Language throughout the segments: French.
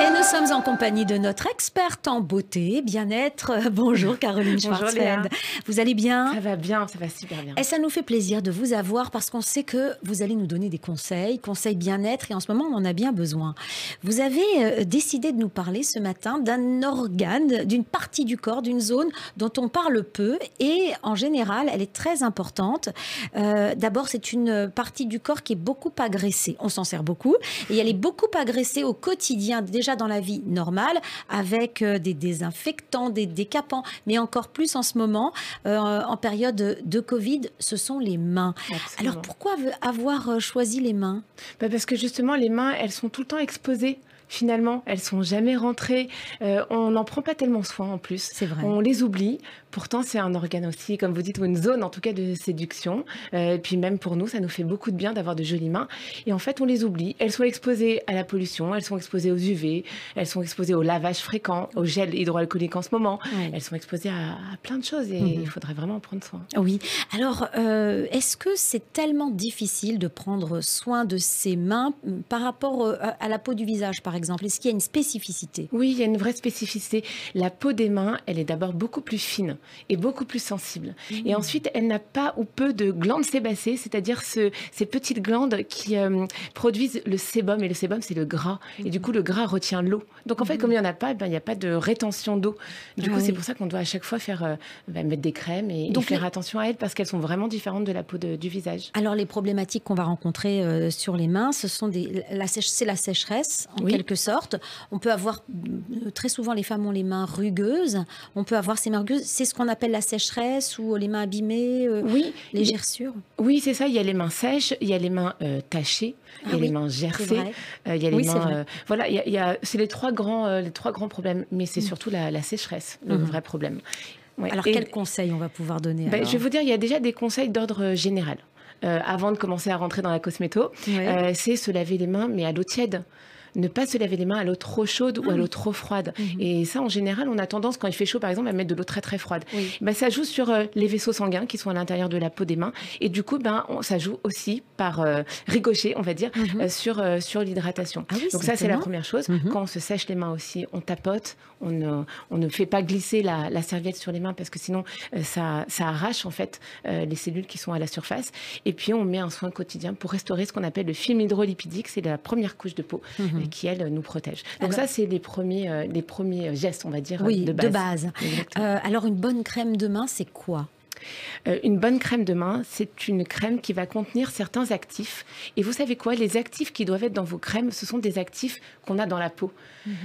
Et nous sommes en compagnie de notre experte en beauté, bien-être. Bonjour Caroline Bonjour, Schwarzfeld. Vous allez bien? Ça va bien, ça va super bien. Et ça nous fait plaisir de vous avoir parce qu'on sait que vous allez nous donner des conseils, conseils bien-être, et en ce moment, on en a bien besoin. Vous avez euh, décidé de nous parler ce matin d'un organe, d'une partie du corps, d'une zone dont on parle peu, et en général, elle est très importante. Euh, D'abord, c'est une partie du corps qui est beaucoup agressée. On s'en sert beaucoup, et elle est beaucoup agressée au quotidien, déjà dans la vie normale, avec euh, des désinfectants, des décapants, mais encore plus en ce moment, euh, en période de Covid, ce sont les mains. Absolument. Alors pourquoi avoir euh, choisi les mains? Bah, Parce que justement, les mains, elles sont tout le temps exposées. Finalement, elles sont jamais rentrées. Euh, on n'en prend pas tellement soin en plus. C'est vrai. On les oublie. Pourtant, c'est un organe aussi, comme vous dites, ou une zone en tout cas de séduction. Euh, et puis même pour nous, ça nous fait beaucoup de bien d'avoir de jolies mains. Et en fait, on les oublie. Elles sont exposées à la pollution, elles sont exposées aux UV, elles sont exposées au lavage fréquent, au gel hydroalcoolique en ce moment. Elles sont exposées à, à plein de choses et Mhm. il faudrait vraiment en prendre soin. Oui. Alors, euh, est-ce que c'est tellement difficile de prendre soin de ses mains par rapport à à la peau du visage, par exemple Est-ce qu'il y a une spécificité? Oui, il y a une vraie spécificité. La peau des mains, elle est d'abord beaucoup plus fine et beaucoup plus sensible. Et ensuite, elle n'a pas ou peu de glandes sébacées, c'est-à-dire ce- ces petites glandes qui euh, produisent le sébum. Et le sébum, c'est le gras. Et du coup, le gras retient l'eau. Donc en fait, comme il n'y en a pas, ben, il n'y a pas de rétention d'eau. Du Ah coup, c'est pour ça qu'on doit à chaque fois faire, euh, ben, mettre des crèmes et, et Donc faire les- attention à elles parce qu'elles sont vraiment différentes de la peau de- du visage. Alors, les problématiques qu'on va rencontrer euh, sur les mains, ce sont des, la c'est la sécheresse, en Oui. quelque sorte. On peut avoir, euh, très souvent, les femmes ont les mains rugueuses. On peut avoir ces mains rugueuses. C'est ce qu'on appelle la sécheresse ou les mains abîmées, euh, Oui, les gerçures. Oui, c'est ça. Il y a les mains sèches, il y a les mains euh, tachées, il y Ah a oui, les mains gercées, euh, il y a les Oui, mains. euh, voilà, il y a, il y a- c'est les trois grands, les trois grands problèmes, mais c'est surtout la, la sécheresse, le Mhm. vrai problème. Ouais. Alors, quels conseils on va pouvoir donner ben, je vais vous dire, il y a déjà des conseils d'ordre général. Euh, avant de commencer à rentrer dans la cosméto, Ouais. euh, c'est se laver les mains, mais à l'eau tiède. Ne pas se laver les mains à l'eau trop chaude ou à Ah. l'eau trop froide. Mhm. Et ça, en général, on a tendance, quand il fait chaud, par exemple, à mettre de l'eau très très froide. Oui. Ben, ça joue sur euh, les vaisseaux sanguins qui sont à l'intérieur de la peau des mains. Et du coup, ben, on- ça joue aussi par euh, ricochet, on va dire, Mhm. euh, sur, sur l'hydratation. Ah oui, Donc ça, c'est la première chose. Mhm. Quand on se sèche les mains aussi, on tapote, on ne, on ne fait pas glisser la, la serviette sur les mains parce que sinon, ça, ça arrache en fait les cellules qui sont à la surface. Et puis, on met un soin quotidien pour restaurer ce qu'on appelle le film hydrolipidique. C'est la première couche de peau Mhm. qui, elle, nous protège. Donc Alors- ça, c'est les premiers, euh, les premiers gestes, on va dire, Oui, de base. Euh, alors, une bonne crème de main, c'est quoi? Euh, une bonne crème de main, c'est une crème qui va contenir certains actifs. Et vous savez quoi? Les actifs qui doivent être dans vos crèmes, ce sont des actifs qu'on a dans la peau.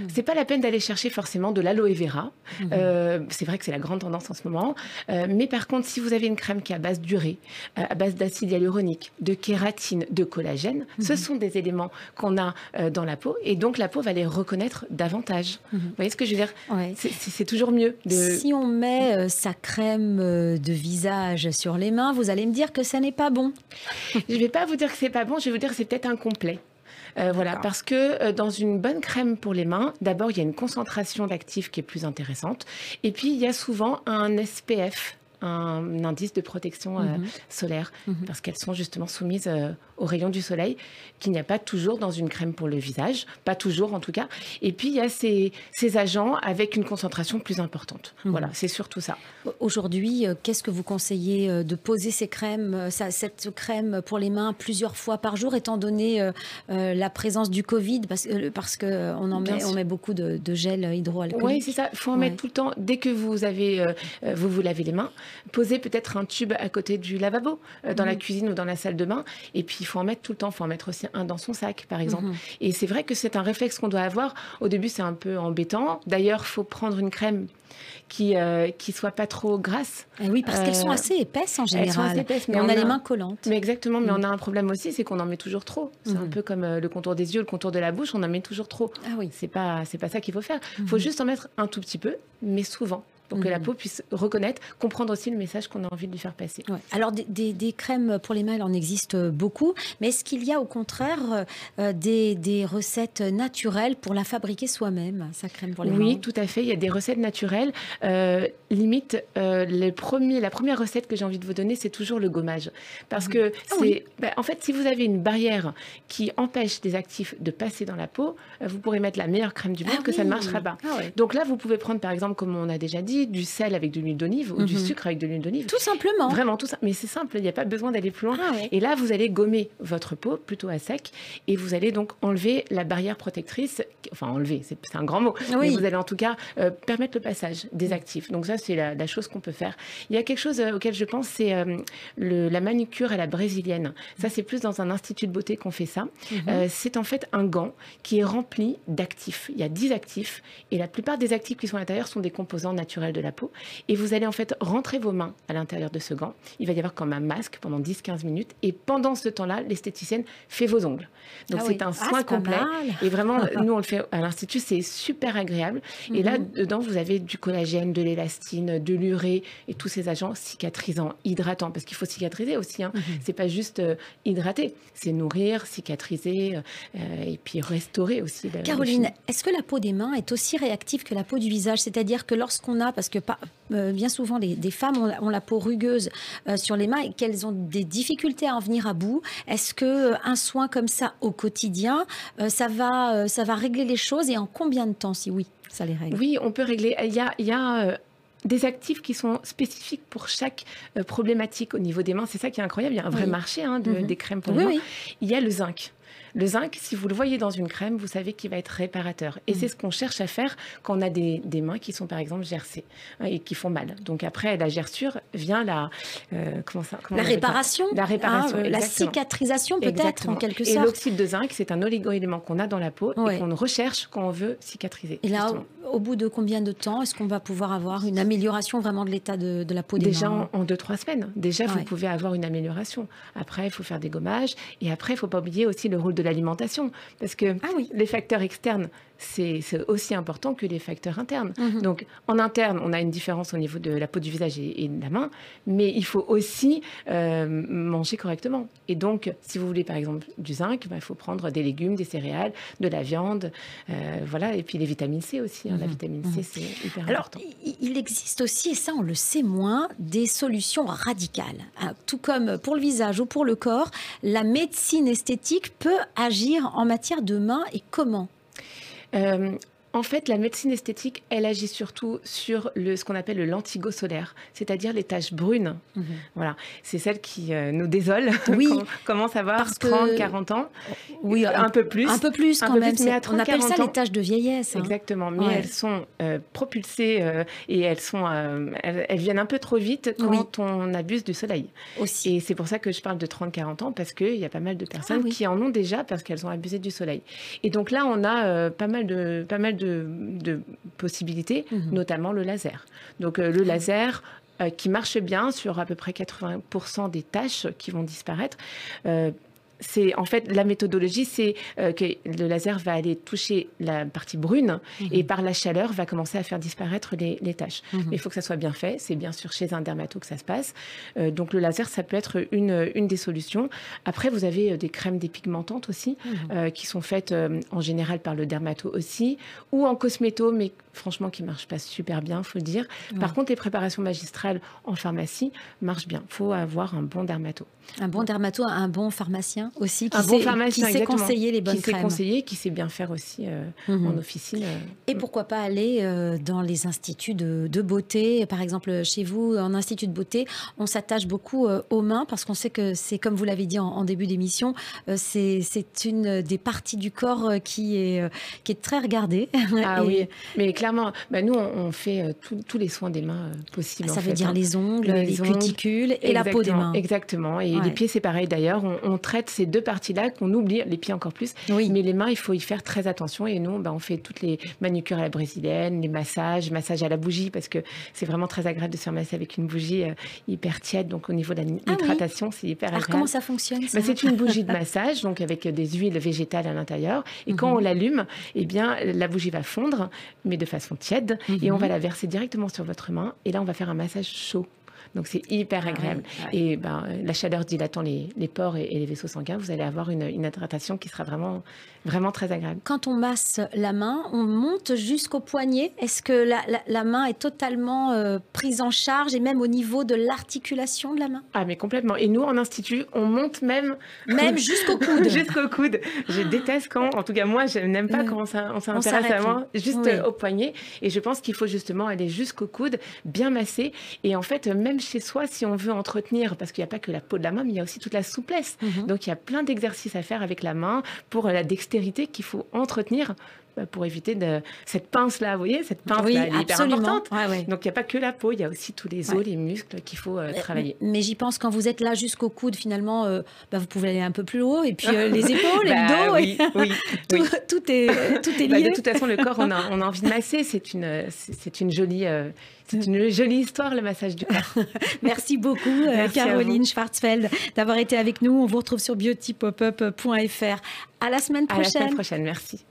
C'est pas la peine d'aller chercher forcément de l'aloe vera. Euh, c'est vrai que c'est la grande tendance en ce moment. Euh, mais par contre, si vous avez une crème qui est à base d'urée, à base d'acide hyaluronique, de kératine, de collagène, ce sont des éléments qu'on a dans la peau. Et donc, la peau va les reconnaître davantage. Vous voyez ce que je veux dire? Ouais. C'est- toujours mieux de... Si on met sa crème de visage sur les mains, vous allez me dire que ça n'est pas bon. Je vais pas vous dire que c'est pas bon, je vais vous dire que c'est peut-être incomplet. Euh, voilà, parce que euh, dans une bonne crème pour les mains, d'abord il y a une concentration d'actifs qui est plus intéressante, et puis il y a souvent un SPF, un indice de protection euh, Mhm. solaire, Mhm. parce qu'elles sont justement soumises euh, aux rayons du soleil, qu'il n'y a pas toujours dans une crème pour le visage, pas toujours en tout cas. Et puis il y a ces, ces agents avec une concentration plus importante. Mhm. Voilà, c'est surtout ça. Aujourd'hui, euh, qu'est-ce que vous conseillez euh, de poser ces crèmes, ça- cette crème pour les mains plusieurs fois par jour, étant donné euh, euh, la présence du Covid, parce, euh, parce que euh, on en met, on met beaucoup de, de gel hydroalcoolique. Oui, c'est ça. Il faut en Ouais. mettre tout le temps. Dès que vous avez, vous vous lavez les mains, posez peut-être un tube à côté du lavabo, euh, dans la cuisine ou dans la salle de bain. Et puis, il faut en mettre tout le temps. Il faut en mettre aussi un dans son sac, par exemple. Mhm. Et c'est vrai que c'est un réflexe qu'on doit avoir. Au début, c'est un peu embêtant. D'ailleurs, il faut prendre une crème qui euh, qui soit pas trop grasse. Eh oui, parce qu'elles sont Euh, assez épaisses en elles sont général. assez épaisses, mais mais on, on a les mains collantes. Mais exactement, mais Mhm. on a un problème aussi, c'est qu'on en met toujours trop. C'est un Mhm. peu comme euh, le contour des yeux, le contour de la bouche, on en met toujours trop. Ah oui. C'est pas, c'est pas ça qu'il faut faire. Il Mhm. faut juste en mettre un tout petit peu, mais souvent. Pour que la Mhm. peau puisse reconnaître, comprendre aussi le message qu'on a envie de lui faire passer. Ouais. Alors, des, des- des crèmes pour les mains, il en existe beaucoup, mais est-ce qu'il y a au contraire euh, des, des recettes naturelles pour la fabriquer soi-même, sa crème pour les Oui, mains tout à fait. Il y a des recettes naturelles. Euh, limite, euh, les premiers, la première recette que j'ai envie de vous donner, c'est toujours le gommage. Parce que Ah c'est, oui. bah, en fait, si vous avez une barrière qui empêche des actifs de passer dans la peau, euh, vous pourrez mettre la meilleure crème du monde Ah que ça ne oui. marchera pas. Ah ouais. Donc là, vous pouvez prendre, par exemple, comme on a déjà dit, du sel avec de l'huile d'olive ou du Mhm. sucre avec de l'huile d'olive. Tout simplement. Vraiment tout ça. Mais c'est simple, il n'y a pas besoin d'aller plus loin. Ah ouais. Et là, vous allez gommer votre peau plutôt à sec et vous allez donc enlever la barrière protectrice, enfin enlever, c'est un grand mot, mais vous allez en tout cas euh, permettre le passage des actifs. Donc ça, c'est la, la chose qu'on peut faire. Il y a quelque chose euh, auquel je pense, c'est euh, la manucure à la brésilienne. Ça, c'est plus dans un institut de beauté qu'on fait ça. Mhm. C'est en fait un gant qui est rempli d'actifs. Il y a 10 actifs et la plupart des actifs qui sont à l'intérieur sont des composants naturels de la peau. Et vous allez en fait rentrer vos mains à l'intérieur de ce gant. Il va y avoir comme un masque pendant 10-15 minutes. Et pendant ce temps-là, l'esthéticienne fait vos ongles. Donc Ah c'est oui. un Ah, soin complet. Et vraiment, nous, on le fait à l'Institut, c'est super agréable. Et là, Mhm. dedans, vous avez du collagène, de l'élastine, de l'urée et tous ces agents cicatrisants, hydratants. Parce qu'il faut cicatriser aussi. Hein. Mhm. C'est pas juste euh, hydrater, c'est nourrir, cicatriser euh, et puis restaurer aussi. Caroline, est-ce que la peau des mains est aussi réactive que la peau du visage? C'est-à-dire que lorsqu'on a, parce que euh, bien souvent les, des femmes ont, la- peau rugueuse euh, sur les mains et qu'elles ont des difficultés à en venir à bout, est-ce que euh, un soin comme ça au quotidien, ça va, ça va régler les choses et en combien de temps Si oui, ça les règle? Oui, on peut régler. Il y a, des actifs qui sont spécifiques pour chaque euh, problématique au niveau des mains. C'est ça qui est incroyable. Il y a un vrai Oui. marché hein, de- Mhm. des crèmes pour Oui, les mains. oui. Il y a le zinc. Le zinc, si vous le voyez dans une crème, vous savez qu'il va être réparateur. Et Mhm. c'est ce qu'on cherche à faire quand on a des, des mains qui sont par exemple gercées hein, et qui font mal. Donc après la gerçure vient la euh, comment ça comment La réparation, La réparation, hein, euh, la cicatrisation peut-être en quelque Et sorte. l'oxyde de zinc, c'est un oligo-élément qu'on a dans la peau Ouais. et qu'on recherche quand on veut cicatriser. Et là, justement. Au bout de combien de temps est-ce qu'on va pouvoir avoir une amélioration vraiment de l'état de, de la peau des Déjà mains en, en deux, trois semaines. Déjà, vous pouvez avoir une amélioration. Après, il faut faire des gommages. Et après, il ne faut pas oublier aussi le rôle de l'alimentation. Parce que Ah oui. les facteurs externes, c'est aussi important que les facteurs internes. Mhm. Donc, en interne, on a une différence au niveau de la peau du visage et, et de la main, mais il faut aussi euh, manger correctement. Et donc, si vous voulez par exemple du zinc, ben, il faut prendre des légumes, des céréales, de la viande, euh, voilà, et puis les vitamines C aussi. hein. La Mhm. vitamine C, c'est hyper Alors, important. il existe aussi, et ça on le sait moins, des solutions radicales. hein. Tout comme pour le visage ou pour le corps, la médecine esthétique peut agir en matière de mains et comment? Euh, en fait, la médecine esthétique, elle agit surtout sur le, ce qu'on appelle le lentigo solaire, c'est-à-dire les taches brunes. Voilà, c'est celle qui euh, nous désole Oui. quand on commence à avoir Parce que- 30, 40 ans. Oui, un, peu plus. Un peu plus quand peu même. plus, mais à c'est- on appelle 30, ça 40 les taches de vieillesse. hein. Exactement, mais Ouais. elles sont euh, propulsées euh, et elles, sont, euh, elles, elles viennent un peu trop vite quand Oui. on abuse du soleil. Aussi. Et c'est pour ça que je parle de 30-40 ans, parce qu'il y a pas mal de personnes Ah oui. qui en ont déjà parce qu'elles ont abusé du soleil. Et donc là, on a euh, pas mal de, pas mal de, de possibilités, Mhm. notamment le laser. Donc euh, le laser euh, qui marche bien sur à peu près 80% des tâches qui vont disparaître. Euh, c'est en fait la méthodologie, c'est euh, que le laser va aller toucher la partie brune Mhm. et par la chaleur va commencer à faire disparaître les, les taches. Mhm. Mais il faut que ça soit bien fait. C'est bien sûr chez un dermato que ça se passe. Euh, donc le laser, ça peut être une, une des solutions. Après, vous avez euh, des crèmes dépigmentantes aussi, Mhm. euh, qui sont faites en général par le dermato aussi, ou en cosméto, mais franchement qui marchent pas super bien, faut le dire. Par contre, les préparations magistrales en pharmacie marchent bien. faut avoir un bon dermato. Un bon dermato, un bon pharmacien aussi, qui un bon sait, pharmacien, qui sait conseiller les bonnes qui sait crèmes. conseiller, qui sait bien faire aussi euh, Mhm. en officine. euh. Et pourquoi pas aller euh, dans les instituts de, de beauté? Par exemple, chez vous, en institut de beauté, on s'attache beaucoup aux mains parce qu'on sait que c'est, comme vous l'avez dit en, en début d'émission, c'est, c'est une des parties du corps qui est, qui est très regardée. Ah Et oui, mais clairement, bah, nous, on, on fait euh, tous- les soins des mains euh, possibles. Ça en veut fait, dire hein. les ongles, les, Les ongles, cuticules et la peau des mains. Exactement. Et Ouais. les pieds, c'est pareil d'ailleurs. On, on traite ces deux parties-là qu'on oublie, les pieds encore plus. Oui. Mais les mains, il faut y faire très attention. Et nous, ben, on fait toutes les manucures à la brésilienne, les massages, massages à la bougie, parce que c'est vraiment très agréable de se faire masser avec une bougie euh, hyper tiède. Donc au niveau de Ah oui. l'hydratation, c'est hyper Alors, agréable. comment ça fonctionne ça Ben, c'est une bougie de massage, donc avec des huiles végétales à l'intérieur. Et quand Mhm. on l'allume, eh bien, la bougie va fondre, mais de façon tiède, et on Mhm. va la verser directement sur votre main. Et là, on va faire un massage chaud. Donc c'est hyper Ah agréable. ouais. Et ben, la chaleur dilatant les, les pores et, et les vaisseaux sanguins, vous allez avoir une, une hydratation qui sera vraiment, vraiment très agréable. Quand on masse la main, on monte jusqu'au poignet. Est-ce que la, la- la main est totalement euh, prise en charge et même au niveau de l'articulation de la main? Ah mais complètement. Et nous, en institut, on monte même Même jusqu'au coude jusqu'au coude. Je déteste quand, en tout cas moi, je n'aime pas quand on s'in- on On s'intéresse à moi, juste Oui. euh, au poignet. Et je pense qu'il faut justement aller jusqu'au coude, bien masser. Et en fait, euh, même chez soi, si on veut entretenir, parce qu'il n'y a pas que la peau de la main, mais il y a aussi toute la souplesse. Mhm. Donc il y a plein d'exercices à faire avec la main pour la dextérité qu'il faut entretenir pour éviter de cette pince là, vous voyez, cette pince Oui, elle est hyper importante. Ouais, ouais. Donc il n'y a pas que la peau, il y a aussi tous les os, Ouais. les muscles qu'il faut euh, travailler. Mais j'y pense quand vous êtes là jusqu'au coude, finalement, euh, bah, vous pouvez aller un peu plus haut et puis euh, les épaules et Bah le dos. oui, oui, tout, oui. tout est, tout est Bah, lié. de toute façon, le corps, on a, on a envie de masser. C'est une, c'est une jolie, euh, c'est une jolie histoire, le massage du corps. Merci beaucoup, euh, Merci Caroline Schwarzfeld, d'avoir été avec nous. On vous retrouve sur beautypopup.fr. À la semaine À la prochaine. semaine prochaine. Merci.